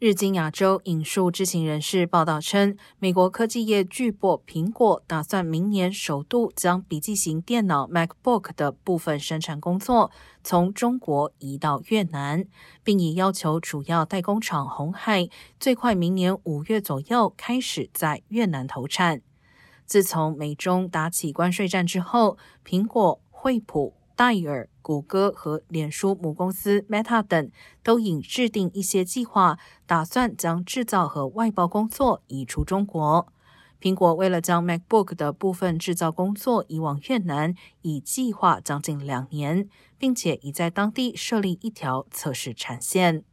日经亚洲引述知情人士报道称，美国科技业巨擘苹果打算明年首度将笔记型电脑 MacBook 的部分生产工作从中国移到越南，并已要求主要代工厂红海最快明年五月左右开始在越南投产。自从美中打起关税战之后，苹果、惠普。戴尔、谷歌和脸书母公司 Meta 等都已制定一些计划，打算将制造和外包工作移出中国。苹果为了将 MacBook 的部分制造工作移往越南，已计划将近两年，并且已在当地设立一条测试产线。